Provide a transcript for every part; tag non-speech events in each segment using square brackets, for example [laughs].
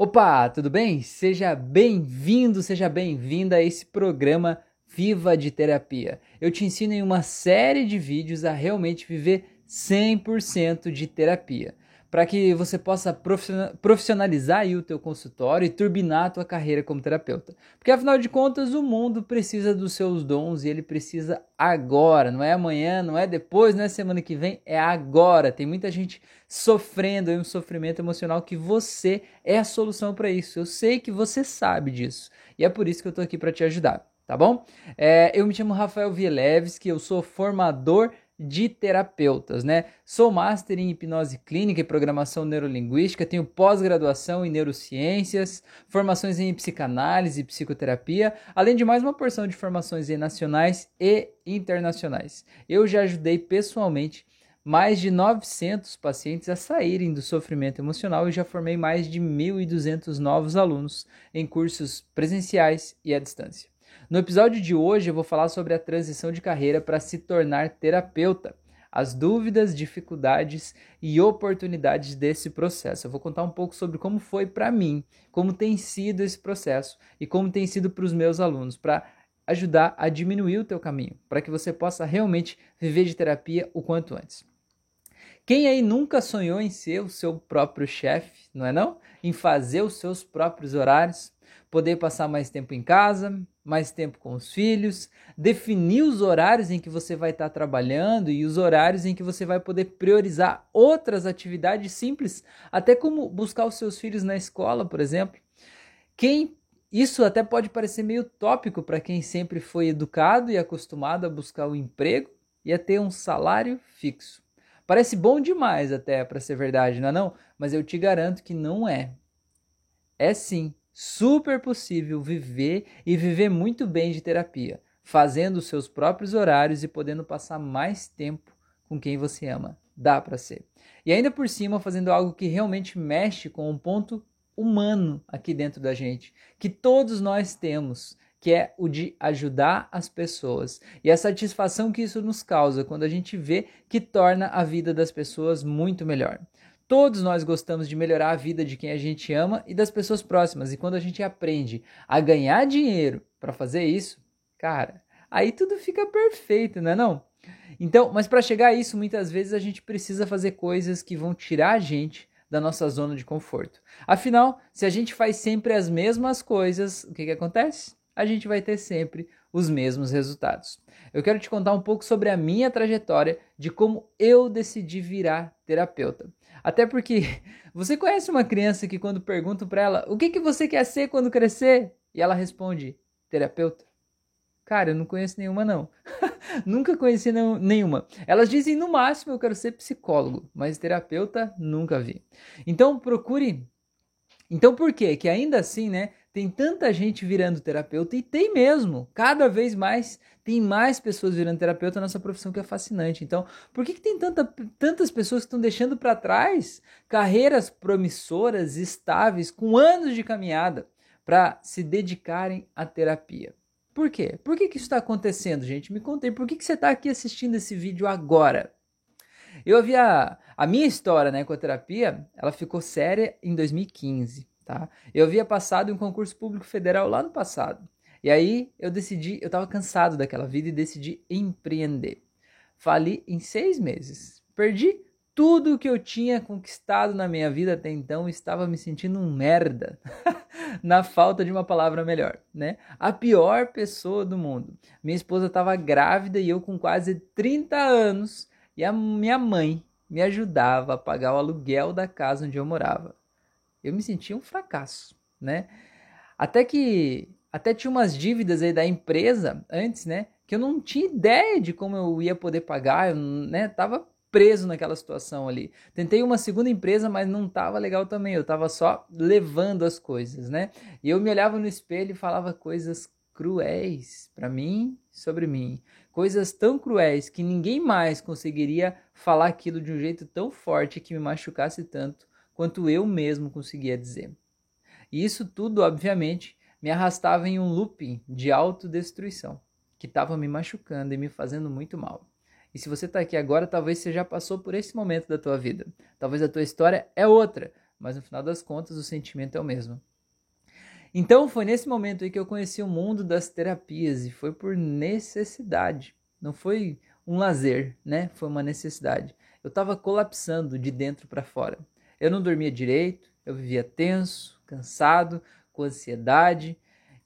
Opa, tudo bem? Seja bem-vindo, seja bem-vinda a esse programa Viva de Terapia. Eu te ensino em uma série de vídeos a realmente viver 100% de terapia para que você possa profissionalizar o teu consultório e turbinar a tua carreira como terapeuta. Porque afinal de contas, o mundo precisa dos seus dons e ele precisa agora, não é amanhã, não é depois, não é semana que vem, é agora. Tem muita gente sofrendo um sofrimento emocional que você é a solução para isso. Eu sei que você sabe disso e é por isso que eu estou aqui para te ajudar. Tá bom? É, eu me chamo Rafael que eu sou formador de terapeutas, né? Sou master em hipnose clínica e programação neurolinguística, tenho pós-graduação em neurociências, formações em psicanálise e psicoterapia, além de mais uma porção de formações nacionais e internacionais. Eu já ajudei pessoalmente mais de 900 pacientes a saírem do sofrimento emocional e já formei mais de 1.200 novos alunos em cursos presenciais e à distância. No episódio de hoje eu vou falar sobre a transição de carreira para se tornar terapeuta, as dúvidas, dificuldades e oportunidades desse processo. Eu vou contar um pouco sobre como foi para mim, como tem sido esse processo e como tem sido para os meus alunos, para ajudar a diminuir o teu caminho, para que você possa realmente viver de terapia o quanto antes. Quem aí nunca sonhou em ser o seu próprio chefe, não é não? Em fazer os seus próprios horários, poder passar mais tempo em casa, mais tempo com os filhos, definir os horários em que você vai estar trabalhando e os horários em que você vai poder priorizar outras atividades simples, até como buscar os seus filhos na escola, por exemplo. Quem isso até pode parecer meio tópico para quem sempre foi educado e acostumado a buscar o um emprego e a ter um salário fixo. Parece bom demais até para ser verdade, não é não? Mas eu te garanto que não é. É sim super possível viver e viver muito bem de terapia, fazendo os seus próprios horários e podendo passar mais tempo com quem você ama. Dá para ser. E ainda por cima fazendo algo que realmente mexe com um ponto humano aqui dentro da gente, que todos nós temos, que é o de ajudar as pessoas. E a satisfação que isso nos causa quando a gente vê que torna a vida das pessoas muito melhor. Todos nós gostamos de melhorar a vida de quem a gente ama e das pessoas próximas. E quando a gente aprende a ganhar dinheiro para fazer isso, cara, aí tudo fica perfeito, não é não? Então, mas para chegar a isso, muitas vezes a gente precisa fazer coisas que vão tirar a gente da nossa zona de conforto. Afinal, se a gente faz sempre as mesmas coisas, o que, que acontece? A gente vai ter sempre os mesmos resultados. Eu quero te contar um pouco sobre a minha trajetória de como eu decidi virar terapeuta. Até porque [laughs] você conhece uma criança que quando perguntam para ela o que, que você quer ser quando crescer? E ela responde, terapeuta. Cara, eu não conheço nenhuma não. [laughs] nunca conheci nenhuma. Elas dizem no máximo eu quero ser psicólogo, mas terapeuta nunca vi. Então procure. Então por quê? Que ainda assim, né, tem tanta gente virando terapeuta e tem mesmo. Cada vez mais tem mais pessoas virando terapeuta nessa profissão que é fascinante. Então, por que, que tem tanta, tantas pessoas que estão deixando para trás carreiras promissoras, estáveis, com anos de caminhada, para se dedicarem à terapia? Por quê? Por que, que isso está acontecendo, gente? Me contei. Por que, que você está aqui assistindo esse vídeo agora? Eu havia. A minha história né, com a terapia, ela ficou séria em 2015. Tá? Eu havia passado em um concurso público federal lá no passado. E aí eu decidi, eu estava cansado daquela vida e decidi empreender. Fali em seis meses. Perdi tudo o que eu tinha conquistado na minha vida até então estava me sentindo um merda, [laughs] na falta de uma palavra melhor, né? A pior pessoa do mundo. Minha esposa estava grávida e eu com quase 30 anos e a minha mãe me ajudava a pagar o aluguel da casa onde eu morava eu me sentia um fracasso, né? Até que até tinha umas dívidas aí da empresa antes, né? Que eu não tinha ideia de como eu ia poder pagar, eu, né? Tava preso naquela situação ali. Tentei uma segunda empresa, mas não tava legal também. Eu tava só levando as coisas, né? E eu me olhava no espelho e falava coisas cruéis para mim, sobre mim, coisas tão cruéis que ninguém mais conseguiria falar aquilo de um jeito tão forte que me machucasse tanto quanto eu mesmo conseguia dizer. E isso tudo, obviamente, me arrastava em um looping de autodestruição, que estava me machucando e me fazendo muito mal. E se você está aqui agora, talvez você já passou por esse momento da tua vida. Talvez a tua história é outra, mas no final das contas o sentimento é o mesmo. Então foi nesse momento aí que eu conheci o mundo das terapias e foi por necessidade. Não foi um lazer, né? Foi uma necessidade. Eu estava colapsando de dentro para fora. Eu não dormia direito, eu vivia tenso, cansado, com ansiedade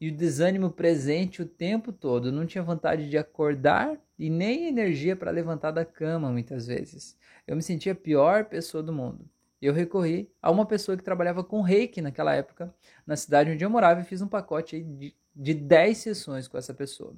e o desânimo presente o tempo todo. Eu não tinha vontade de acordar e nem energia para levantar da cama muitas vezes. Eu me sentia a pior pessoa do mundo eu recorri a uma pessoa que trabalhava com reiki naquela época, na cidade onde eu morava, e fiz um pacote de, de 10 sessões com essa pessoa.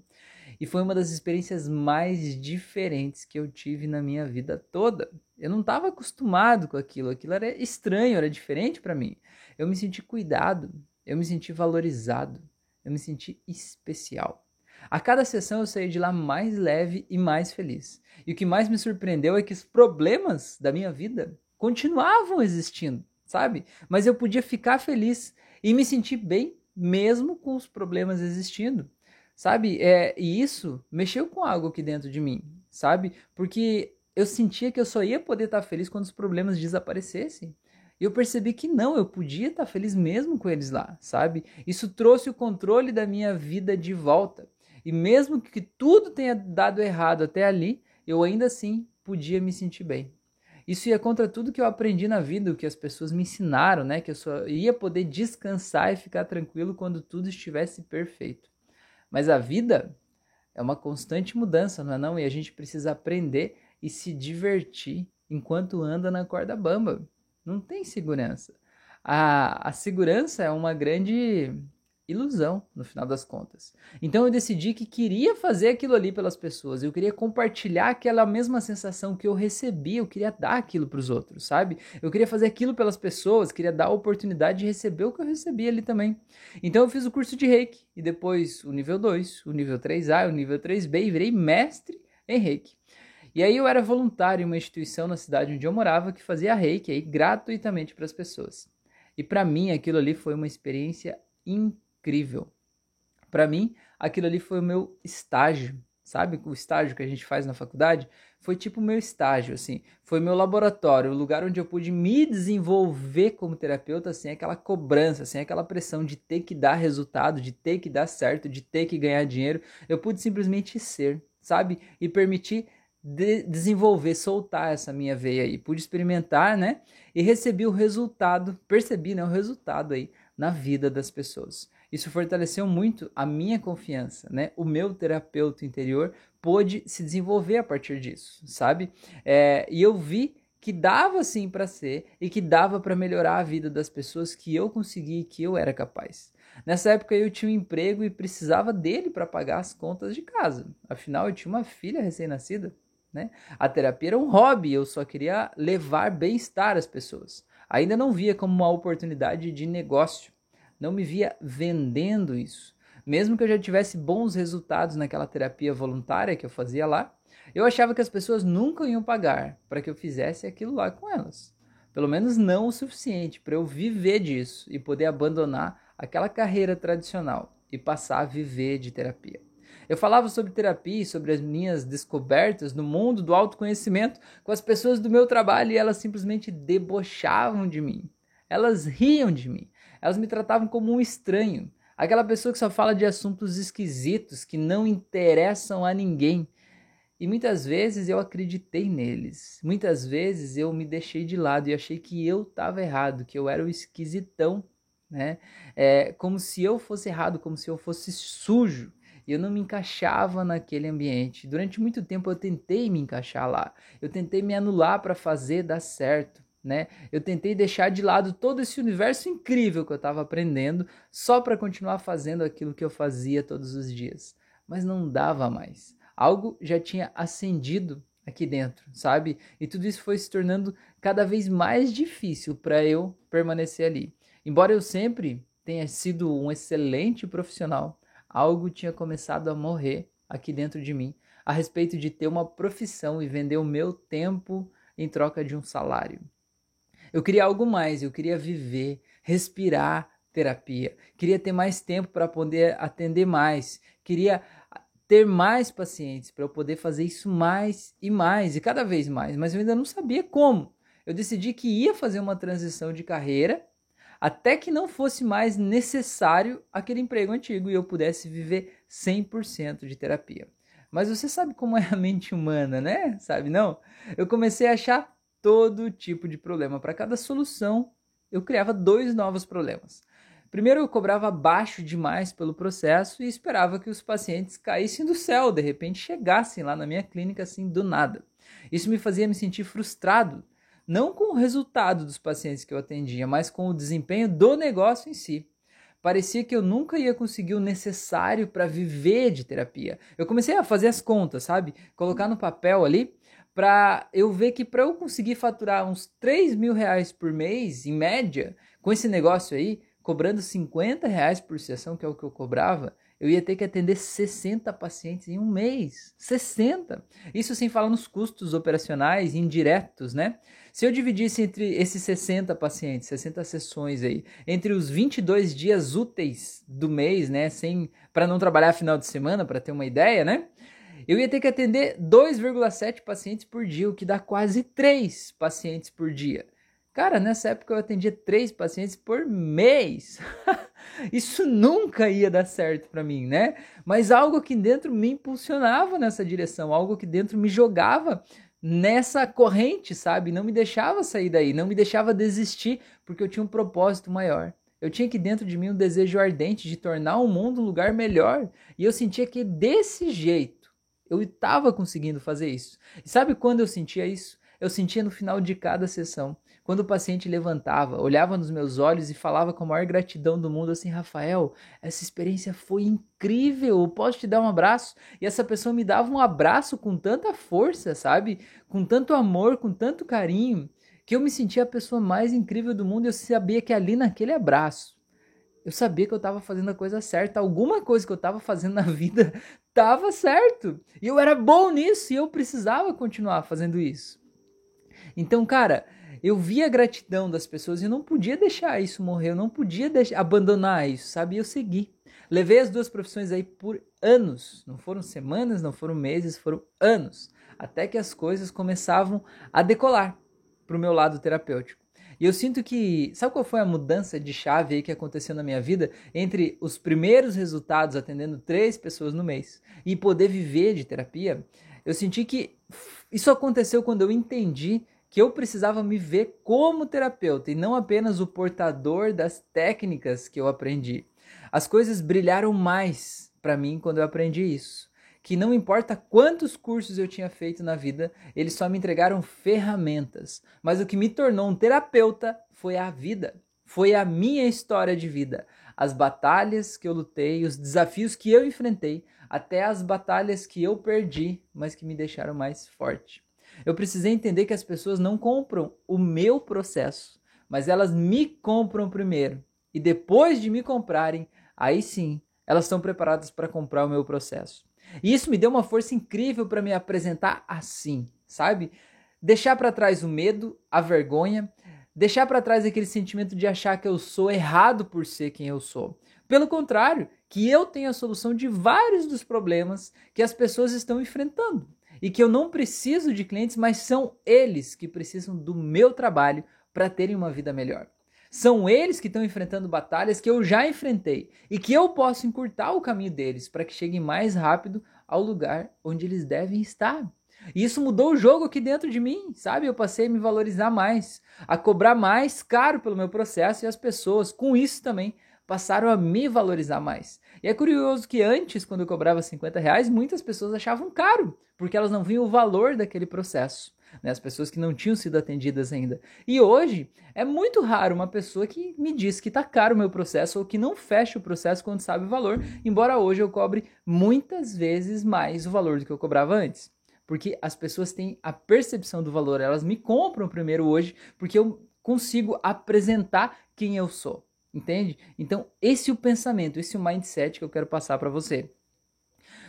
E foi uma das experiências mais diferentes que eu tive na minha vida toda. Eu não estava acostumado com aquilo, aquilo era estranho, era diferente para mim. Eu me senti cuidado, eu me senti valorizado, eu me senti especial. A cada sessão eu saí de lá mais leve e mais feliz. E o que mais me surpreendeu é que os problemas da minha vida continuavam existindo, sabe? Mas eu podia ficar feliz e me sentir bem mesmo com os problemas existindo, sabe? É, e isso mexeu com algo aqui dentro de mim, sabe? Porque eu sentia que eu só ia poder estar feliz quando os problemas desaparecessem. E eu percebi que não, eu podia estar feliz mesmo com eles lá, sabe? Isso trouxe o controle da minha vida de volta. E mesmo que tudo tenha dado errado até ali, eu ainda assim podia me sentir bem. Isso ia contra tudo que eu aprendi na vida, o que as pessoas me ensinaram, né? Que eu só ia poder descansar e ficar tranquilo quando tudo estivesse perfeito. Mas a vida é uma constante mudança, não é não? E a gente precisa aprender e se divertir enquanto anda na corda bamba. Não tem segurança. A, a segurança é uma grande ilusão no final das contas. Então eu decidi que queria fazer aquilo ali pelas pessoas, eu queria compartilhar aquela mesma sensação que eu recebi, eu queria dar aquilo para os outros, sabe? Eu queria fazer aquilo pelas pessoas, queria dar a oportunidade de receber o que eu recebi ali também. Então eu fiz o curso de Reiki e depois o nível 2, o nível 3A, o nível 3B e virei mestre em Reiki. E aí eu era voluntário em uma instituição na cidade onde eu morava que fazia Reiki aí gratuitamente para as pessoas. E para mim aquilo ali foi uma experiência incrível incrível. Para mim, aquilo ali foi o meu estágio, sabe? O estágio que a gente faz na faculdade foi tipo o meu estágio, assim. Foi meu laboratório, o lugar onde eu pude me desenvolver como terapeuta sem aquela cobrança, sem aquela pressão de ter que dar resultado, de ter que dar certo, de ter que ganhar dinheiro. Eu pude simplesmente ser, sabe? E permitir de desenvolver, soltar essa minha veia aí. Pude experimentar, né? E recebi o resultado, percebi, né? O resultado aí na vida das pessoas. Isso fortaleceu muito a minha confiança, né? O meu terapeuta interior pôde se desenvolver a partir disso, sabe? É, e eu vi que dava sim para ser e que dava para melhorar a vida das pessoas que eu consegui e que eu era capaz. Nessa época eu tinha um emprego e precisava dele para pagar as contas de casa. Afinal, eu tinha uma filha recém-nascida. Né? A terapia era um hobby, eu só queria levar bem-estar às pessoas. Ainda não via como uma oportunidade de negócio não me via vendendo isso. Mesmo que eu já tivesse bons resultados naquela terapia voluntária que eu fazia lá, eu achava que as pessoas nunca iam pagar para que eu fizesse aquilo lá com elas. Pelo menos não o suficiente para eu viver disso e poder abandonar aquela carreira tradicional e passar a viver de terapia. Eu falava sobre terapia e sobre as minhas descobertas no mundo do autoconhecimento com as pessoas do meu trabalho e elas simplesmente debochavam de mim. Elas riam de mim. Elas me tratavam como um estranho, aquela pessoa que só fala de assuntos esquisitos que não interessam a ninguém. E muitas vezes eu acreditei neles. Muitas vezes eu me deixei de lado e achei que eu estava errado, que eu era o esquisitão, né? É, como se eu fosse errado, como se eu fosse sujo. E eu não me encaixava naquele ambiente. Durante muito tempo eu tentei me encaixar lá. Eu tentei me anular para fazer dar certo né? Eu tentei deixar de lado todo esse universo incrível que eu estava aprendendo só para continuar fazendo aquilo que eu fazia todos os dias, mas não dava mais. Algo já tinha acendido aqui dentro, sabe? E tudo isso foi se tornando cada vez mais difícil para eu permanecer ali. Embora eu sempre tenha sido um excelente profissional, algo tinha começado a morrer aqui dentro de mim a respeito de ter uma profissão e vender o meu tempo em troca de um salário. Eu queria algo mais, eu queria viver, respirar terapia, queria ter mais tempo para poder atender mais, queria ter mais pacientes para eu poder fazer isso mais e mais e cada vez mais, mas eu ainda não sabia como. eu decidi que ia fazer uma transição de carreira até que não fosse mais necessário aquele emprego antigo e eu pudesse viver 100% de terapia. Mas você sabe como é a mente humana, né? Sabe não? Eu comecei a achar todo tipo de problema. Para cada solução, eu criava dois novos problemas. Primeiro, eu cobrava baixo demais pelo processo e esperava que os pacientes caíssem do céu, de repente chegassem lá na minha clínica assim do nada. Isso me fazia me sentir frustrado, não com o resultado dos pacientes que eu atendia, mas com o desempenho do negócio em si. Parecia que eu nunca ia conseguir o necessário para viver de terapia. Eu comecei a fazer as contas, sabe? Colocar no papel ali para eu ver que para eu conseguir faturar uns 3 mil reais por mês, em média, com esse negócio aí, cobrando 50 reais por sessão, que é o que eu cobrava, eu ia ter que atender 60 pacientes em um mês. 60! Isso sem falar nos custos operacionais indiretos, né? Se eu dividisse entre esses 60 pacientes, 60 sessões aí, entre os 22 dias úteis do mês, né, sem para não trabalhar final de semana, para ter uma ideia, né? Eu ia ter que atender 2,7 pacientes por dia, o que dá quase 3 pacientes por dia. Cara, nessa época eu atendia três pacientes por mês. [laughs] Isso nunca ia dar certo para mim, né? Mas algo que dentro me impulsionava nessa direção, algo que dentro me jogava nessa corrente, sabe? Não me deixava sair daí, não me deixava desistir, porque eu tinha um propósito maior. Eu tinha aqui dentro de mim um desejo ardente de tornar o mundo um lugar melhor. E eu sentia que desse jeito eu estava conseguindo fazer isso. E sabe quando eu sentia isso? Eu sentia no final de cada sessão. Quando o paciente levantava, olhava nos meus olhos e falava com a maior gratidão do mundo assim: Rafael, essa experiência foi incrível, posso te dar um abraço? E essa pessoa me dava um abraço com tanta força, sabe? Com tanto amor, com tanto carinho, que eu me sentia a pessoa mais incrível do mundo e eu sabia que ali naquele abraço, eu sabia que eu estava fazendo a coisa certa, alguma coisa que eu estava fazendo na [laughs] vida estava certo. E eu era bom nisso e eu precisava continuar fazendo isso. Então, cara, eu via a gratidão das pessoas e não podia deixar isso morrer, eu não podia deixar, abandonar isso, sabe? E eu segui. Levei as duas profissões aí por anos, não foram semanas, não foram meses, foram anos, até que as coisas começavam a decolar para o meu lado terapêutico. E eu sinto que, sabe qual foi a mudança de chave aí que aconteceu na minha vida entre os primeiros resultados atendendo três pessoas no mês e poder viver de terapia? Eu senti que isso aconteceu quando eu entendi que eu precisava me ver como terapeuta e não apenas o portador das técnicas que eu aprendi. As coisas brilharam mais para mim quando eu aprendi isso. Que não importa quantos cursos eu tinha feito na vida, eles só me entregaram ferramentas. Mas o que me tornou um terapeuta foi a vida, foi a minha história de vida, as batalhas que eu lutei, os desafios que eu enfrentei, até as batalhas que eu perdi, mas que me deixaram mais forte. Eu precisei entender que as pessoas não compram o meu processo, mas elas me compram primeiro. E depois de me comprarem, aí sim, elas estão preparadas para comprar o meu processo. E isso me deu uma força incrível para me apresentar assim, sabe? Deixar para trás o medo, a vergonha, deixar para trás aquele sentimento de achar que eu sou errado por ser quem eu sou. Pelo contrário, que eu tenho a solução de vários dos problemas que as pessoas estão enfrentando e que eu não preciso de clientes, mas são eles que precisam do meu trabalho para terem uma vida melhor. São eles que estão enfrentando batalhas que eu já enfrentei e que eu posso encurtar o caminho deles para que cheguem mais rápido ao lugar onde eles devem estar. E isso mudou o jogo aqui dentro de mim, sabe? Eu passei a me valorizar mais, a cobrar mais caro pelo meu processo e as pessoas, com isso também, passaram a me valorizar mais. E é curioso que antes, quando eu cobrava 50 reais, muitas pessoas achavam caro, porque elas não viam o valor daquele processo. Né? As pessoas que não tinham sido atendidas ainda. E hoje é muito raro uma pessoa que me diz que está caro o meu processo ou que não fecha o processo quando sabe o valor, embora hoje eu cobre muitas vezes mais o valor do que eu cobrava antes. Porque as pessoas têm a percepção do valor, elas me compram primeiro hoje porque eu consigo apresentar quem eu sou. Entende? Então, esse é o pensamento, esse é o mindset que eu quero passar para você.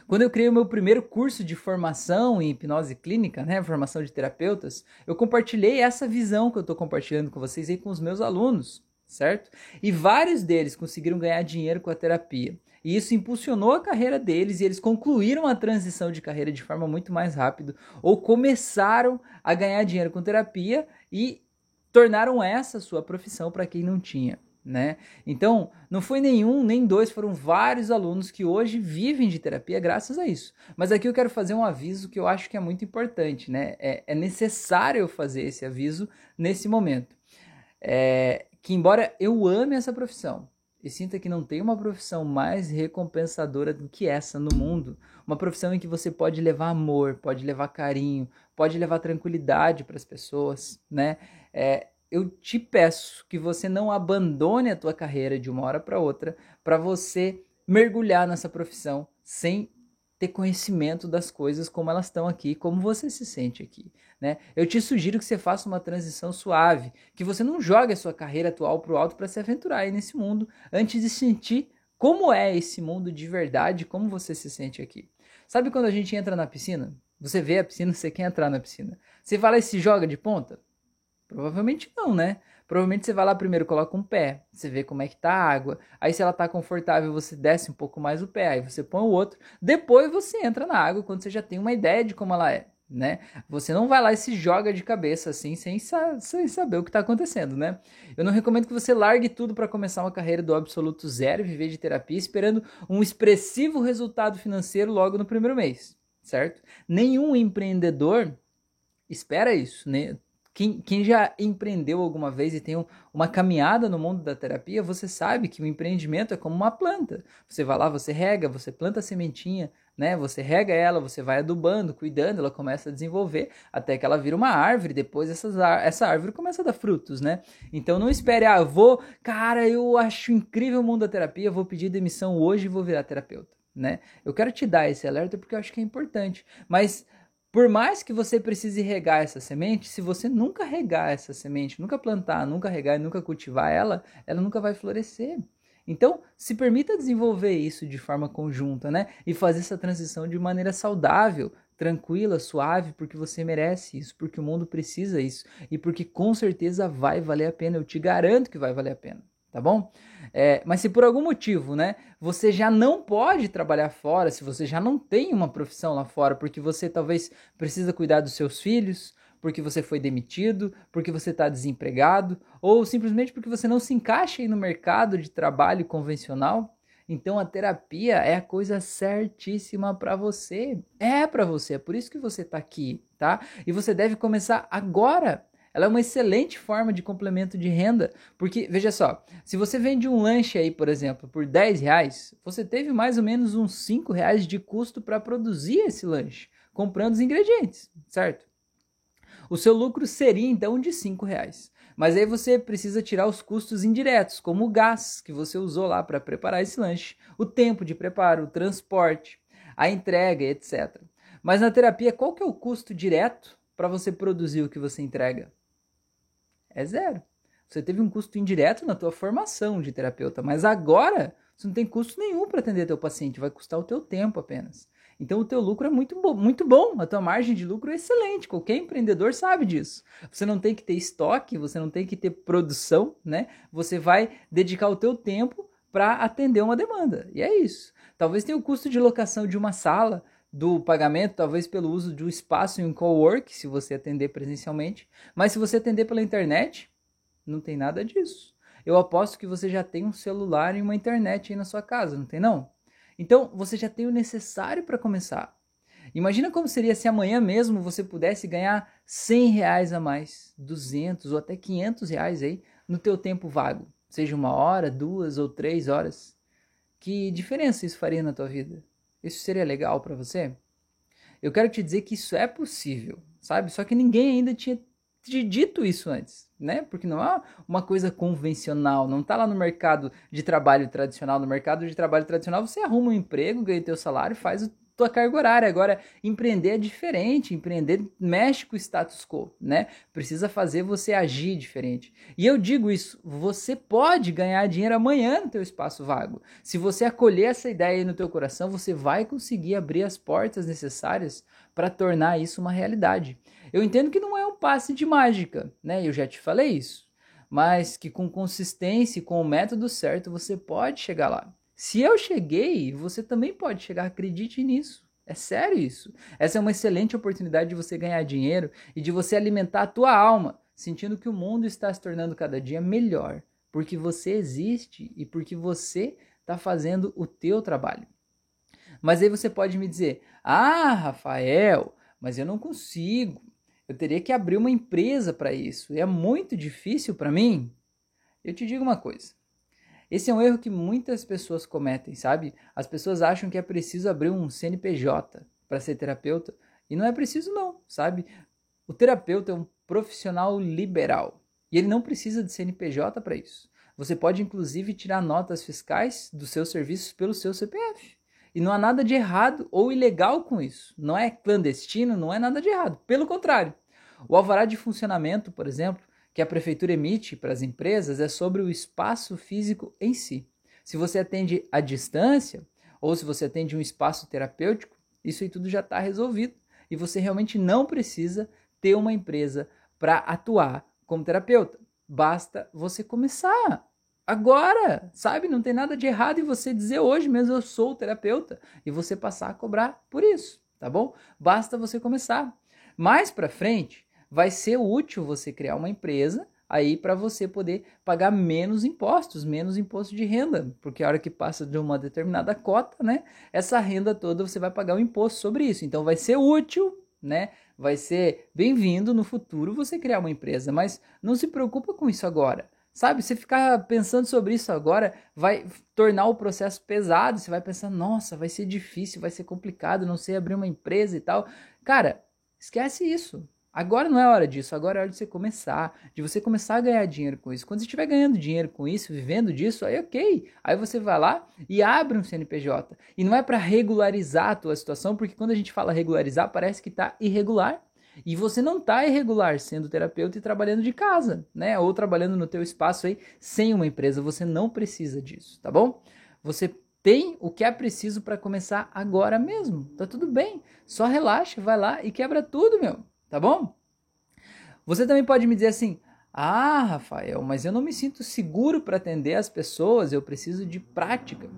Quando eu criei o meu primeiro curso de formação em hipnose clínica, né, formação de terapeutas, eu compartilhei essa visão que eu estou compartilhando com vocês aí com os meus alunos, certo? E vários deles conseguiram ganhar dinheiro com a terapia. E isso impulsionou a carreira deles e eles concluíram a transição de carreira de forma muito mais rápida ou começaram a ganhar dinheiro com terapia e tornaram essa sua profissão para quem não tinha. Né? Então, não foi nenhum, nem dois, foram vários alunos que hoje vivem de terapia graças a isso. Mas aqui eu quero fazer um aviso que eu acho que é muito importante, né? É, é necessário fazer esse aviso nesse momento. É, que embora eu ame essa profissão e sinta que não tem uma profissão mais recompensadora do que essa no mundo, uma profissão em que você pode levar amor, pode levar carinho, pode levar tranquilidade para as pessoas, né? É, eu te peço que você não abandone a tua carreira de uma hora para outra para você mergulhar nessa profissão sem ter conhecimento das coisas como elas estão aqui, como você se sente aqui, né? Eu te sugiro que você faça uma transição suave, que você não jogue a sua carreira atual para o alto para se aventurar aí nesse mundo antes de sentir como é esse mundo de verdade, como você se sente aqui. Sabe quando a gente entra na piscina? Você vê a piscina, você quer entrar na piscina. Você vai lá e se joga de ponta? Provavelmente não, né? Provavelmente você vai lá primeiro, coloca um pé, você vê como é que tá a água. Aí se ela tá confortável, você desce um pouco mais o pé, aí você põe o outro. Depois você entra na água quando você já tem uma ideia de como ela é, né? Você não vai lá e se joga de cabeça assim, sem, sa sem saber o que tá acontecendo, né? Eu não recomendo que você largue tudo para começar uma carreira do absoluto zero e viver de terapia esperando um expressivo resultado financeiro logo no primeiro mês, certo? Nenhum empreendedor espera isso, né? Quem, quem já empreendeu alguma vez e tem um, uma caminhada no mundo da terapia, você sabe que o empreendimento é como uma planta. Você vai lá, você rega, você planta a sementinha, né? Você rega ela, você vai adubando, cuidando, ela começa a desenvolver até que ela vira uma árvore. Depois essas, essa árvore começa a dar frutos, né? Então não espere, ah, vou, cara, eu acho incrível o mundo da terapia, vou pedir demissão hoje e vou virar terapeuta, né? Eu quero te dar esse alerta porque eu acho que é importante, mas por mais que você precise regar essa semente, se você nunca regar essa semente, nunca plantar, nunca regar e nunca cultivar ela, ela nunca vai florescer. Então, se permita desenvolver isso de forma conjunta, né? E fazer essa transição de maneira saudável, tranquila, suave, porque você merece isso, porque o mundo precisa isso e porque com certeza vai valer a pena. Eu te garanto que vai valer a pena tá bom? É, mas se por algum motivo, né, você já não pode trabalhar fora, se você já não tem uma profissão lá fora, porque você talvez precisa cuidar dos seus filhos, porque você foi demitido, porque você está desempregado, ou simplesmente porque você não se encaixa aí no mercado de trabalho convencional, então a terapia é a coisa certíssima para você. É para você, é por isso que você está aqui, tá? E você deve começar agora ela é uma excelente forma de complemento de renda, porque, veja só, se você vende um lanche aí, por exemplo, por 10 reais, você teve mais ou menos uns 5 reais de custo para produzir esse lanche, comprando os ingredientes, certo? O seu lucro seria então de 5 reais. Mas aí você precisa tirar os custos indiretos, como o gás que você usou lá para preparar esse lanche, o tempo de preparo, o transporte, a entrega, etc. Mas na terapia, qual que é o custo direto para você produzir o que você entrega? É zero. Você teve um custo indireto na tua formação de terapeuta, mas agora você não tem custo nenhum para atender teu paciente, vai custar o teu tempo apenas. Então o teu lucro é muito, bo muito bom, a tua margem de lucro é excelente, qualquer empreendedor sabe disso. Você não tem que ter estoque, você não tem que ter produção, né? Você vai dedicar o teu tempo para atender uma demanda. E é isso. Talvez tenha o custo de locação de uma sala, do pagamento, talvez pelo uso de um espaço em um cowork, se você atender presencialmente. Mas se você atender pela internet, não tem nada disso. Eu aposto que você já tem um celular e uma internet aí na sua casa, não tem não? Então, você já tem o necessário para começar. Imagina como seria se amanhã mesmo você pudesse ganhar 100 reais a mais, 200 ou até 500 reais aí no teu tempo vago. Seja uma hora, duas ou três horas. Que diferença isso faria na tua vida? Isso seria legal para você? Eu quero te dizer que isso é possível, sabe? Só que ninguém ainda tinha te dito isso antes, né? Porque não é uma coisa convencional, não tá lá no mercado de trabalho tradicional. No mercado de trabalho tradicional, você arruma um emprego, ganha teu salário, faz o tua carga horária. Agora, empreender é diferente, empreender mexe com o status quo, né? Precisa fazer você agir diferente. E eu digo isso, você pode ganhar dinheiro amanhã no teu espaço vago. Se você acolher essa ideia aí no teu coração, você vai conseguir abrir as portas necessárias para tornar isso uma realidade. Eu entendo que não é um passe de mágica, né? Eu já te falei isso. Mas que com consistência e com o método certo você pode chegar lá. Se eu cheguei, você também pode chegar, acredite nisso. É sério isso. Essa é uma excelente oportunidade de você ganhar dinheiro e de você alimentar a tua alma, sentindo que o mundo está se tornando cada dia melhor, porque você existe e porque você está fazendo o teu trabalho. Mas aí você pode me dizer: "Ah, Rafael, mas eu não consigo. Eu teria que abrir uma empresa para isso. É muito difícil para mim." Eu te digo uma coisa. Esse é um erro que muitas pessoas cometem, sabe? As pessoas acham que é preciso abrir um CNPJ para ser terapeuta e não é preciso não, sabe? O terapeuta é um profissional liberal e ele não precisa de CNPJ para isso. Você pode inclusive tirar notas fiscais dos seus serviços pelo seu CPF. E não há nada de errado ou ilegal com isso. Não é clandestino, não é nada de errado. Pelo contrário. O alvará de funcionamento, por exemplo, que a prefeitura emite para as empresas é sobre o espaço físico em si. Se você atende à distância ou se você atende um espaço terapêutico, isso aí tudo já está resolvido e você realmente não precisa ter uma empresa para atuar como terapeuta. Basta você começar agora, sabe? Não tem nada de errado em você dizer hoje mesmo eu sou terapeuta e você passar a cobrar por isso, tá bom? Basta você começar. Mais para frente, vai ser útil você criar uma empresa aí para você poder pagar menos impostos, menos imposto de renda, porque a hora que passa de uma determinada cota, né, essa renda toda você vai pagar o um imposto sobre isso. Então vai ser útil, né? Vai ser bem-vindo no futuro você criar uma empresa, mas não se preocupa com isso agora. Sabe, você ficar pensando sobre isso agora vai tornar o processo pesado. Você vai pensar, nossa, vai ser difícil, vai ser complicado, não sei abrir uma empresa e tal. Cara, esquece isso. Agora não é hora disso, agora é hora de você começar, de você começar a ganhar dinheiro com isso. Quando você estiver ganhando dinheiro com isso, vivendo disso, aí ok. Aí você vai lá e abre um CNPJ. E não é para regularizar a tua situação, porque quando a gente fala regularizar, parece que está irregular. E você não está irregular sendo terapeuta e trabalhando de casa, né? Ou trabalhando no teu espaço aí sem uma empresa. Você não precisa disso, tá bom? Você tem o que é preciso para começar agora mesmo. Tá tudo bem. Só relaxa, vai lá e quebra tudo, meu tá bom? Você também pode me dizer assim: "Ah, Rafael, mas eu não me sinto seguro para atender as pessoas, eu preciso de prática".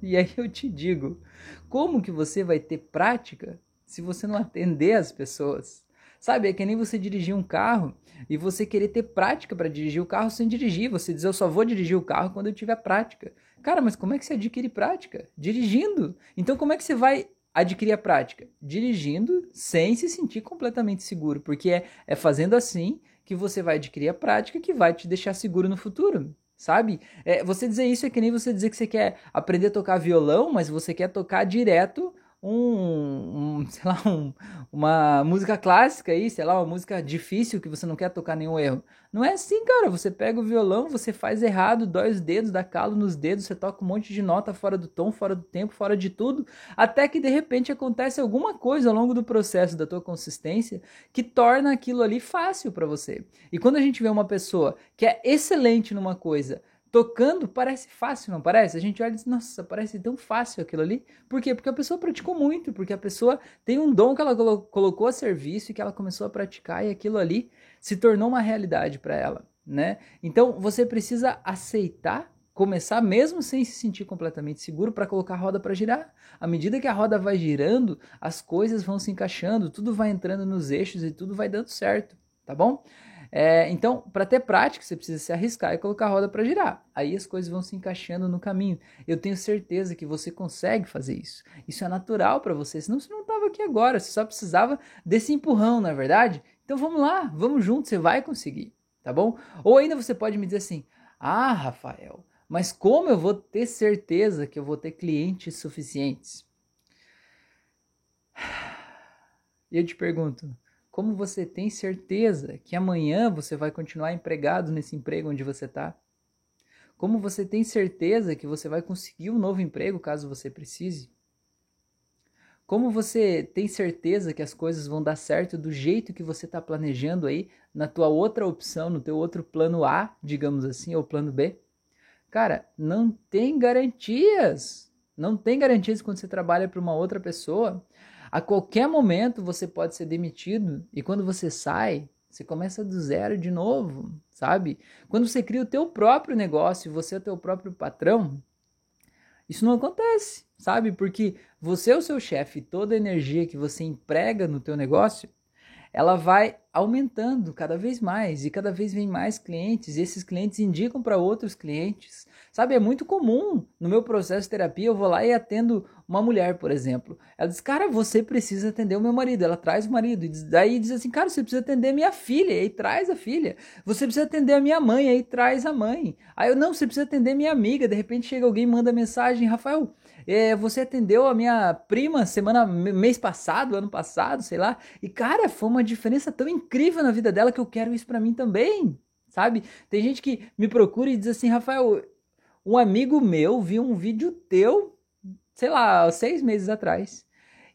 E aí eu te digo, como que você vai ter prática se você não atender as pessoas? Sabe, é que nem você dirigir um carro e você querer ter prática para dirigir o carro sem dirigir. Você diz, eu só vou dirigir o carro quando eu tiver prática. Cara, mas como é que você adquire prática? Dirigindo. Então, como é que você vai adquirir a prática? Dirigindo sem se sentir completamente seguro, porque é, é fazendo assim que você vai adquirir a prática que vai te deixar seguro no futuro. Sabe? É, você dizer isso é que nem você dizer que você quer aprender a tocar violão, mas você quer tocar direto um, um [laughs] sei lá, um, uma música clássica aí, sei lá, uma música difícil que você não quer tocar nenhum erro. Não é assim, cara. Você pega o violão, você faz errado, dói os dedos, dá calo nos dedos, você toca um monte de nota fora do tom, fora do tempo, fora de tudo, até que de repente acontece alguma coisa ao longo do processo da tua consistência que torna aquilo ali fácil para você. E quando a gente vê uma pessoa que é excelente numa coisa, tocando parece fácil, não parece? A gente olha e diz, nossa, parece tão fácil aquilo ali. Por quê? Porque a pessoa praticou muito, porque a pessoa tem um dom que ela colocou a serviço e que ela começou a praticar e aquilo ali se tornou uma realidade para ela, né? Então você precisa aceitar começar mesmo sem se sentir completamente seguro para colocar a roda para girar. À medida que a roda vai girando, as coisas vão se encaixando, tudo vai entrando nos eixos e tudo vai dando certo, tá bom? É, então, para ter prática, você precisa se arriscar e colocar a roda para girar. Aí as coisas vão se encaixando no caminho. Eu tenho certeza que você consegue fazer isso. Isso é natural para você, senão você não estava aqui agora. Você só precisava desse empurrão, na é verdade? Então vamos lá, vamos juntos, você vai conseguir, tá bom? Ou ainda você pode me dizer assim: Ah, Rafael, mas como eu vou ter certeza que eu vou ter clientes suficientes? E [sighs] eu te pergunto, como você tem certeza que amanhã você vai continuar empregado nesse emprego onde você está? Como você tem certeza que você vai conseguir um novo emprego caso você precise? Como você tem certeza que as coisas vão dar certo do jeito que você está planejando aí na tua outra opção, no teu outro plano A, digamos assim, ou plano B? Cara, não tem garantias. Não tem garantias quando você trabalha para uma outra pessoa. A qualquer momento você pode ser demitido e quando você sai, você começa do zero de novo, sabe? Quando você cria o teu próprio negócio, você é o teu próprio patrão, isso não acontece, sabe? Porque você é o seu chefe, toda a energia que você emprega no teu negócio, ela vai aumentando cada vez mais e cada vez vem mais clientes e esses clientes indicam para outros clientes. Sabe, é muito comum no meu processo de terapia, eu vou lá e atendo uma mulher, por exemplo. Ela diz: "Cara, você precisa atender o meu marido". Ela traz o marido e daí diz assim: "Cara, você precisa atender minha filha". E aí traz a filha. "Você precisa atender a minha mãe". E aí traz a mãe. Aí eu: "Não, você precisa atender minha amiga". De repente chega alguém manda mensagem: "Rafael, é, você atendeu a minha prima semana, mês passado, ano passado, sei lá. E cara, foi uma diferença tão incrível na vida dela que eu quero isso para mim também, sabe? Tem gente que me procura e diz assim, Rafael, um amigo meu viu um vídeo teu, sei lá, seis meses atrás.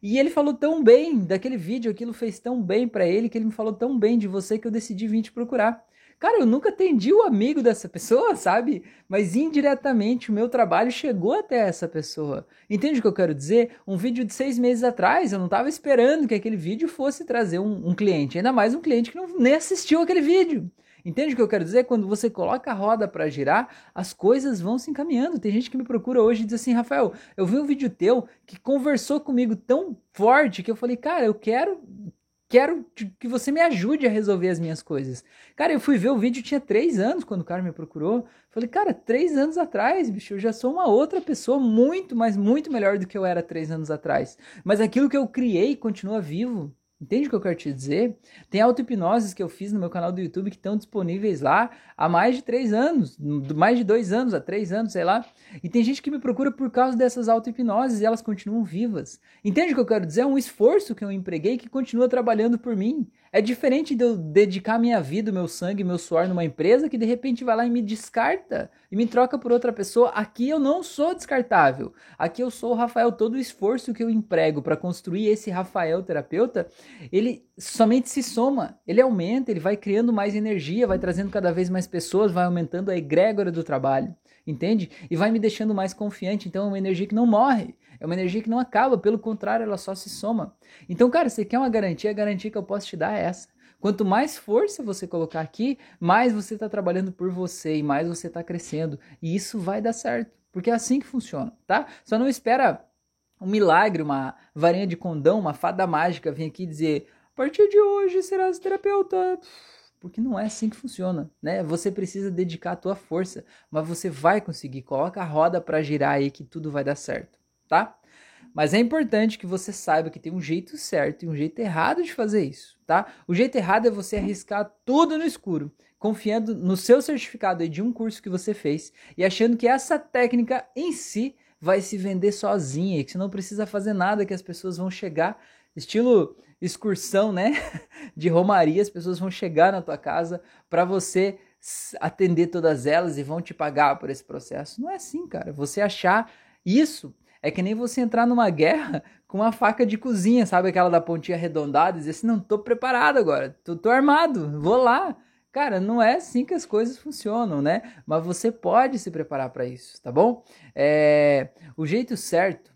E ele falou tão bem daquele vídeo, aquilo fez tão bem para ele, que ele me falou tão bem de você que eu decidi vir te procurar. Cara, eu nunca atendi o amigo dessa [laughs] pessoa, sabe? Mas indiretamente o meu trabalho chegou até essa pessoa. Entende o que eu quero dizer? Um vídeo de seis meses atrás, eu não estava esperando que aquele vídeo fosse trazer um, um, cliente, ainda mais um cliente que não, nem assistiu aquele vídeo. Entende o que eu quero dizer? Quando você coloca a roda para girar, as coisas vão se encaminhando. Tem gente que me procura hoje e diz assim: Rafael, eu vi um vídeo teu que conversou comigo tão forte que eu falei, cara, eu quero quero que você me ajude a resolver as minhas coisas. Cara, eu fui ver o vídeo, tinha três anos quando o cara me procurou. Falei, cara, três anos atrás, bicho, eu já sou uma outra pessoa muito, mas muito melhor do que eu era três anos atrás. Mas aquilo que eu criei continua vivo. Entende o que eu quero te dizer? Tem auto-hipnoses que eu fiz no meu canal do YouTube que estão disponíveis lá há mais de três anos, mais de dois anos, há três anos, sei lá. E tem gente que me procura por causa dessas auto-hipnoses e elas continuam vivas. Entende o que eu quero dizer? É um esforço que eu empreguei que continua trabalhando por mim. É diferente de eu dedicar minha vida, meu sangue, meu suor numa empresa que de repente vai lá e me descarta e me troca por outra pessoa. Aqui eu não sou descartável. Aqui eu sou o Rafael. Todo o esforço que eu emprego para construir esse Rafael terapeuta, ele somente se soma, ele aumenta, ele vai criando mais energia, vai trazendo cada vez mais pessoas, vai aumentando a egrégora do trabalho, entende? E vai me deixando mais confiante. Então é uma energia que não morre. É uma energia que não acaba, pelo contrário, ela só se soma. Então, cara, você quer uma garantia? A garantia que eu posso te dar é essa. Quanto mais força você colocar aqui, mais você está trabalhando por você e mais você está crescendo. E isso vai dar certo, porque é assim que funciona, tá? Só não espera um milagre, uma varinha de condão, uma fada mágica vir aqui dizer: a partir de hoje serás terapeuta. Porque não é assim que funciona, né? Você precisa dedicar a tua força, mas você vai conseguir. Coloca a roda para girar aí que tudo vai dar certo tá? Mas é importante que você saiba que tem um jeito certo e um jeito errado de fazer isso, tá? O jeito errado é você arriscar tudo no escuro, confiando no seu certificado de um curso que você fez e achando que essa técnica em si vai se vender sozinha e que você não precisa fazer nada, que as pessoas vão chegar, estilo excursão, né? [laughs] De romaria, as pessoas vão chegar na tua casa para você atender todas elas e vão te pagar por esse processo. Não é assim, cara. Você achar isso é que nem você entrar numa guerra [laughs] com uma faca de cozinha, sabe? Aquela da pontinha arredondada e dizer assim: não, tô preparado agora, tô, tô armado, vou lá. Cara, não é assim que as coisas funcionam, né? Mas você pode se preparar para isso, tá bom? É... O jeito certo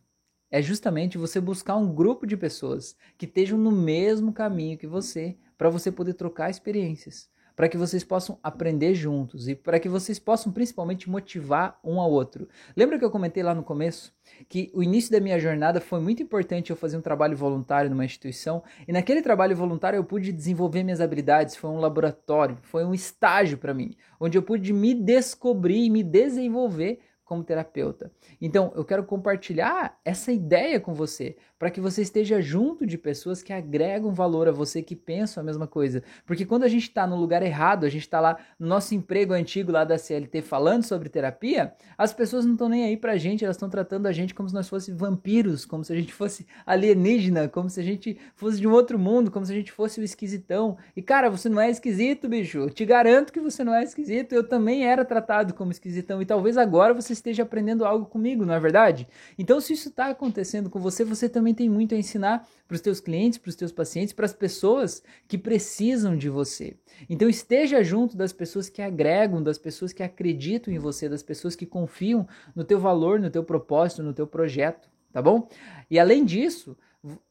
é justamente você buscar um grupo de pessoas que estejam no mesmo caminho que você, para você poder trocar experiências para que vocês possam aprender juntos e para que vocês possam principalmente motivar um ao outro. Lembra que eu comentei lá no começo que o início da minha jornada foi muito importante eu fazer um trabalho voluntário numa instituição e naquele trabalho voluntário eu pude desenvolver minhas habilidades, foi um laboratório, foi um estágio para mim, onde eu pude me descobrir e me desenvolver como terapeuta. Então, eu quero compartilhar essa ideia com você, para que você esteja junto de pessoas que agregam valor a você, que pensam a mesma coisa. Porque quando a gente está no lugar errado, a gente está lá no nosso emprego antigo lá da CLT falando sobre terapia, as pessoas não estão nem aí pra gente, elas estão tratando a gente como se nós fosse vampiros, como se a gente fosse alienígena, como se a gente fosse de um outro mundo, como se a gente fosse o esquisitão. E cara, você não é esquisito, bicho. Eu te garanto que você não é esquisito. Eu também era tratado como esquisitão e talvez agora você esteja aprendendo algo comigo, não é verdade? Então, se isso está acontecendo com você, você também também tem muito a ensinar para os teus clientes, para os teus pacientes, para as pessoas que precisam de você. Então esteja junto das pessoas que agregam, das pessoas que acreditam em você, das pessoas que confiam no teu valor, no teu propósito, no teu projeto, tá bom? E além disso,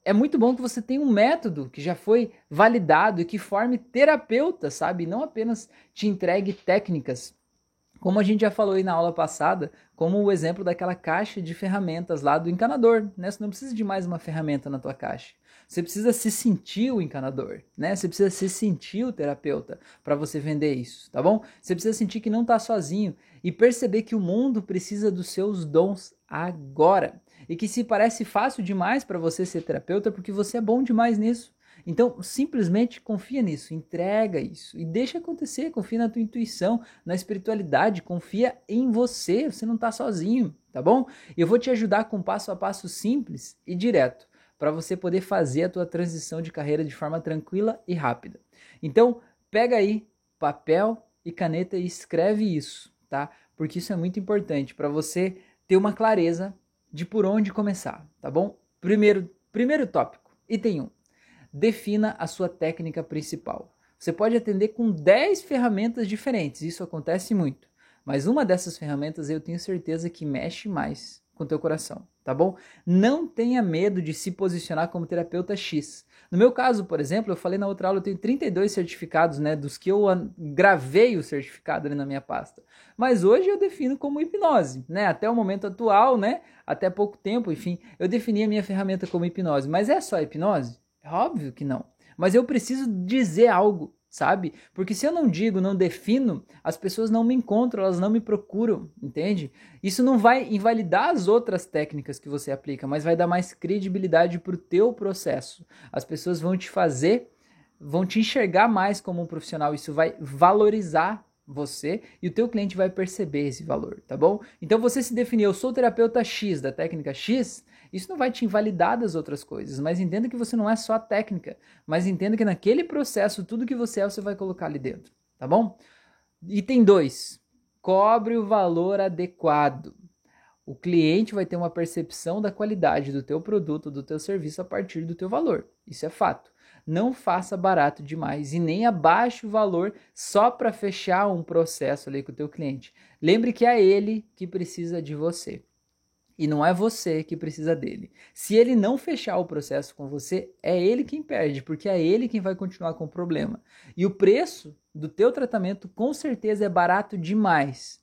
é muito bom que você tenha um método que já foi validado e que forme terapeuta, sabe? Não apenas te entregue técnicas Como a gente já falou aí na aula passada, como o exemplo daquela caixa de ferramentas lá do encanador, né? Você não precisa de mais uma ferramenta na tua caixa. Você precisa se sentir o encanador, né? Você precisa se sentir o terapeuta para você vender isso, tá bom? Você precisa sentir que não está sozinho e perceber que o mundo precisa dos seus dons agora. E que se parece fácil demais para você ser terapeuta porque você é bom demais nisso. Então, simplesmente confia nisso, entrega isso e deixa acontecer, confia na tua intuição, na espiritualidade, confia em você, você não está sozinho, tá bom? Eu vou te ajudar com passo a passo simples e direto para você poder fazer a tua transição de carreira de forma tranquila e rápida. Então, pega aí papel e caneta e escreve isso, tá? Porque isso é muito importante para você ter uma clareza de por onde começar, tá bom? Primeiro, primeiro tópico, item 1 defina a sua técnica principal. Você pode atender com 10 ferramentas diferentes, isso acontece muito. Mas uma dessas ferramentas eu tenho certeza que mexe mais com teu coração, tá bom? Não tenha medo de se posicionar como terapeuta X. No meu caso, por exemplo, eu falei na outra aula, eu tenho 32 certificados, né, dos que eu gravei o certificado ali na minha pasta. Mas hoje eu defino como hipnose, né? Até o momento atual, né? Até pouco tempo, enfim, eu defini a minha ferramenta como hipnose. Mas é só hipnose? Óbvio que não. Mas eu preciso dizer algo, sabe? Porque se eu não digo, não defino, as pessoas não me encontram, elas não me procuram, entende? Isso não vai invalidar as outras técnicas que você aplica, mas vai dar mais credibilidade para o teu processo. As pessoas vão te fazer, vão te enxergar mais como um profissional. Isso vai valorizar você e o teu cliente vai perceber esse valor, tá bom? Então você se definir, eu sou terapeuta X da técnica X, isso não vai te invalidar das outras coisas, mas entenda que você não é só a técnica, mas entenda que naquele processo tudo que você é você vai colocar ali dentro, tá bom? Item 2. Cobre o valor adequado. O cliente vai ter uma percepção da qualidade do teu produto, do teu serviço a partir do teu valor. Isso é fato. Não faça barato demais e nem abaixe o valor só para fechar um processo ali com o teu cliente. Lembre que é ele que precisa de você e não é você que precisa dele. Se ele não fechar o processo com você, é ele quem perde, porque é ele quem vai continuar com o problema. E o preço do teu tratamento com certeza é barato demais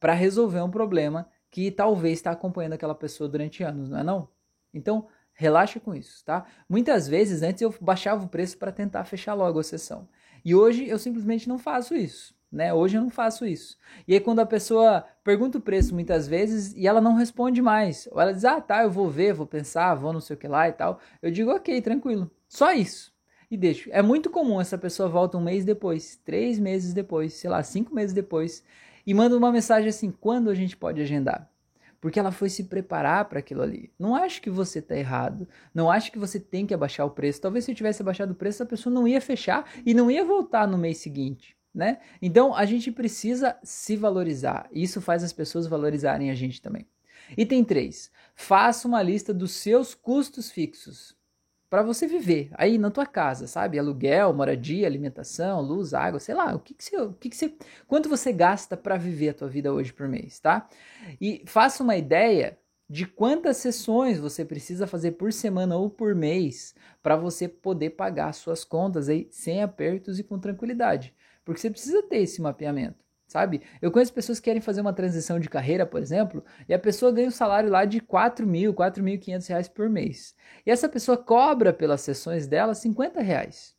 para resolver um problema que talvez está acompanhando aquela pessoa durante anos, não é não? Então, relaxa com isso, tá? Muitas vezes antes eu baixava o preço para tentar fechar logo a sessão. E hoje eu simplesmente não faço isso né? Hoje eu não faço isso. E aí quando a pessoa pergunta o preço muitas vezes e ela não responde mais, ou ela diz: "Ah, tá, eu vou ver, vou pensar, vou não sei o que lá e tal". Eu digo: "OK, tranquilo". Só isso. E deixo. É muito comum essa pessoa volta um mês depois, três meses depois, sei lá, cinco meses depois, e manda uma mensagem assim: quando a gente pode agendar? Porque ela foi se preparar para aquilo ali. Não acho que você está errado. Não acho que você tem que abaixar o preço. Talvez se eu tivesse abaixado o preço, a pessoa não ia fechar e não ia voltar no mês seguinte né? Então a gente precisa se valorizar. Isso faz as pessoas valorizarem a gente também. Item 3. Faça uma lista dos seus custos fixos para você viver aí na tua casa, sabe? Aluguel, moradia, alimentação, luz, água, sei lá, o que que você, o que que você, quanto você gasta para viver a tua vida hoje por mês, tá? E faça uma ideia de quantas sessões você precisa fazer por semana ou por mês para você poder pagar suas contas aí sem apertos e com tranquilidade. Porque você precisa ter esse mapeamento, sabe? Eu conheço pessoas que querem fazer uma transição de carreira, por exemplo, e a pessoa ganha um salário lá de 4 mil, 4.500 reais por mês. E essa pessoa cobra pelas sessões dela 50 reais.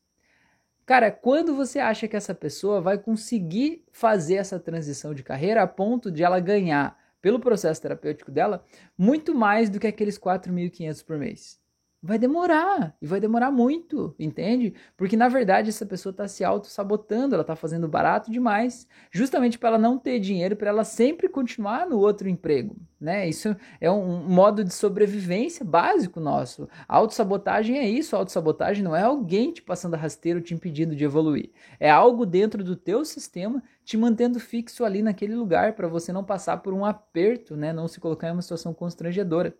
Cara, quando você acha que essa pessoa vai conseguir fazer essa transição de carreira a ponto de ela ganhar, pelo processo terapêutico dela, muito mais do que aqueles 4.500 por mês? Vai demorar e vai demorar muito, entende? Porque na verdade essa pessoa está se auto-sabotando, ela está fazendo barato demais, justamente para ela não ter dinheiro, para ela sempre continuar no outro emprego, né? Isso é um modo de sobrevivência básico nosso. A autossabotagem é isso, a autossabotagem não é alguém te passando rasteiro te impedindo de evoluir. É algo dentro do teu sistema te mantendo fixo ali naquele lugar para você não passar por um aperto, né? Não se colocar em uma situação constrangedora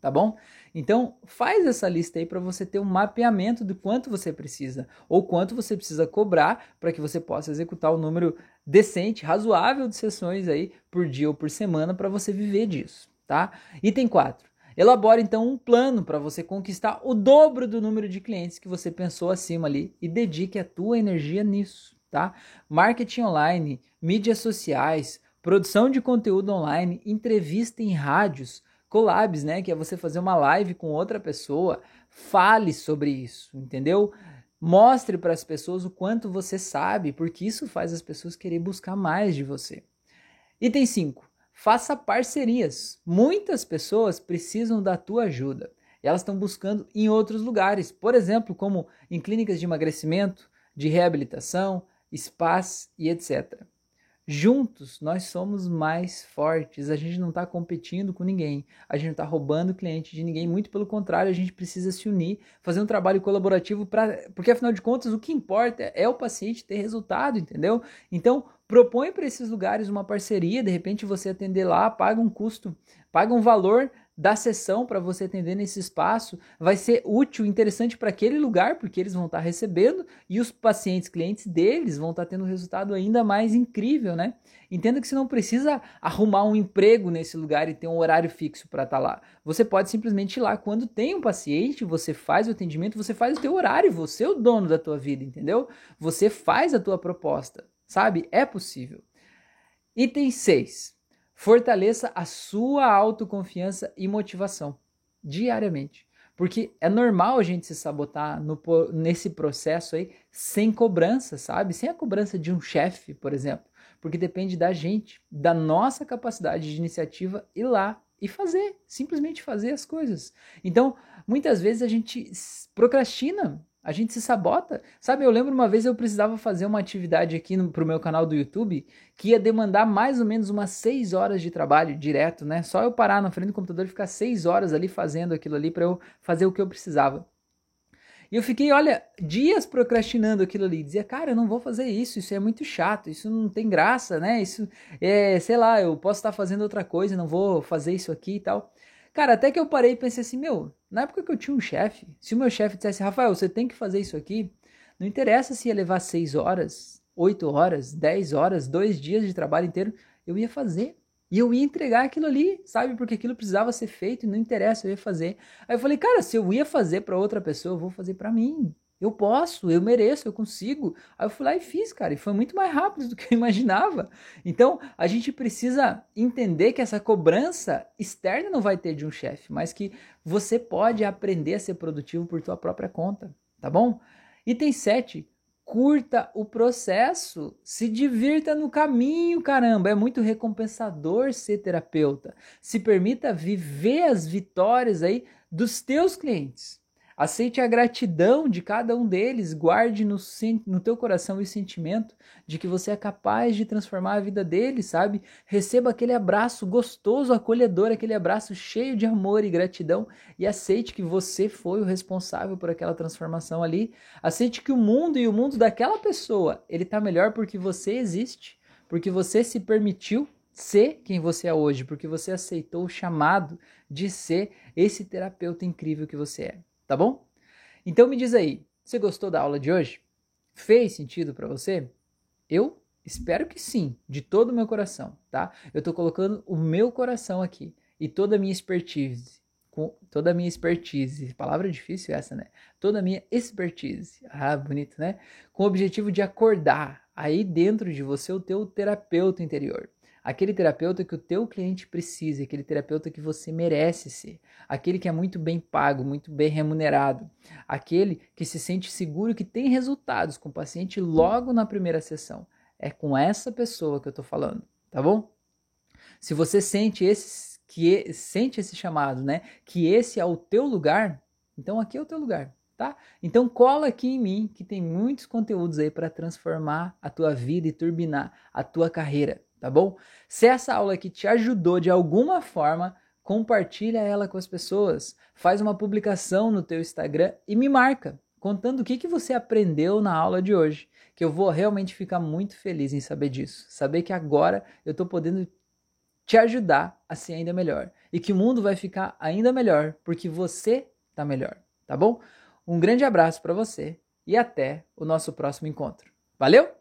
tá bom? Então, faz essa lista aí para você ter um mapeamento do quanto você precisa ou quanto você precisa cobrar para que você possa executar o um número decente, razoável de sessões aí por dia ou por semana para você viver disso, tá? Item 4. Elabore então um plano para você conquistar o dobro do número de clientes que você pensou acima ali e dedique a tua energia nisso, tá? Marketing online, mídias sociais, produção de conteúdo online, entrevista em rádios, collabs, né, que é você fazer uma live com outra pessoa, fale sobre isso, entendeu? Mostre para as pessoas o quanto você sabe, porque isso faz as pessoas querer buscar mais de você. Item 5. Faça parcerias. Muitas pessoas precisam da tua ajuda. Elas estão buscando em outros lugares, por exemplo, como em clínicas de emagrecimento, de reabilitação, spas e etc. Juntos nós somos mais fortes. A gente não está competindo com ninguém. A gente não está roubando cliente de ninguém. Muito pelo contrário, a gente precisa se unir, fazer um trabalho colaborativo para, porque afinal de contas o que importa é o paciente ter resultado, entendeu? Então propõe para esses lugares uma parceria. De repente você atender lá, paga um custo, paga um valor da sessão para você atender nesse espaço vai ser útil, interessante para aquele lugar, porque eles vão estar tá recebendo e os pacientes, clientes deles vão estar tá tendo um resultado ainda mais incrível, né? Entenda que você não precisa arrumar um emprego nesse lugar e ter um horário fixo para estar tá lá. Você pode simplesmente ir lá quando tem um paciente, você faz o atendimento, você faz o teu horário, você é o dono da tua vida, entendeu? Você faz a tua proposta, sabe? É possível. Item 6 Fortaleça a sua autoconfiança e motivação diariamente. Porque é normal a gente se sabotar no, nesse processo aí sem cobrança, sabe? Sem a cobrança de um chefe, por exemplo. Porque depende da gente, da nossa capacidade de iniciativa ir lá e fazer, simplesmente fazer as coisas. Então, muitas vezes a gente procrastina a gente se sabota. Sabe, eu lembro uma vez eu precisava fazer uma atividade aqui no, pro meu canal do YouTube que ia demandar mais ou menos umas 6 horas de trabalho direto, né? Só eu parar na frente do computador e ficar 6 horas ali fazendo aquilo ali para eu fazer o que eu precisava. E eu fiquei, olha, dias procrastinando aquilo ali. Dizia, cara, eu não vou fazer isso, isso é muito chato, isso não tem graça, né? Isso é, sei lá, eu posso estar fazendo outra coisa, não vou fazer isso aqui e tal. Cara, até que eu parei e pensei assim, meu, na época que eu tinha um chefe, se o meu chefe dissesse, Rafael, você tem que fazer isso aqui, não interessa se ia levar 6 horas, 8 horas, 10 horas, dois dias de trabalho inteiro, eu ia fazer. E eu ia entregar aquilo ali, sabe? Porque aquilo precisava ser feito e não interessa, eu ia fazer. Aí eu falei, cara, se eu ia fazer para outra pessoa, eu vou fazer para mim. Eu posso, eu mereço, eu consigo. Aí eu fui lá e fiz, cara, e foi muito mais rápido [laughs] do que eu imaginava. Então, a gente precisa entender que essa cobrança externa não vai ter de um chefe, mas que você pode aprender a ser produtivo por tua própria conta, tá bom? Item 7, curta o processo, se divirta no caminho, caramba, é muito recompensador ser terapeuta. Se permita viver as vitórias aí dos teus clientes. Aceite a gratidão de cada um deles, guarde no, no teu coração o sentimento de que você é capaz de transformar a vida deles, sabe? Receba aquele abraço gostoso, acolhedor, aquele abraço cheio de amor e gratidão e aceite que você foi o responsável por aquela transformação ali. Aceite que o mundo e o mundo daquela pessoa, ele tá melhor porque você existe, porque você se permitiu ser quem você é hoje, porque você aceitou o chamado de ser esse terapeuta incrível que você é tá bom? Então me diz aí, você gostou da aula de hoje? Fez sentido para você? Eu espero que sim, de todo o meu coração, tá? Eu tô colocando o meu coração aqui e toda a minha expertise, com toda a minha expertise, palavra difícil essa, né? Toda a minha expertise, ah, bonito, né? Com o objetivo de acordar aí dentro de você o teu terapeuta interior aquele terapeuta que o teu cliente precisa, aquele terapeuta que você merece ser, aquele que é muito bem pago, muito bem remunerado, aquele que se sente seguro que tem resultados com o paciente logo na primeira sessão. É com essa pessoa que eu estou falando, tá bom? Se você sente esse, que sente esse chamado, né, que esse é o teu lugar, então aqui é o teu lugar. Tá? Então cola aqui em mim que tem muitos conteúdos aí para transformar a tua vida e turbinar a tua carreira tá bom? Se essa aula aqui te ajudou de alguma forma, compartilha ela com as pessoas, faz uma publicação no teu Instagram e me marca, contando o que, que você aprendeu na aula de hoje, que eu vou realmente ficar muito feliz em saber disso, saber que agora eu estou podendo te ajudar a ser ainda melhor e que o mundo vai ficar ainda melhor porque você está melhor, tá bom? Um grande abraço para você e até o nosso próximo encontro. Valeu?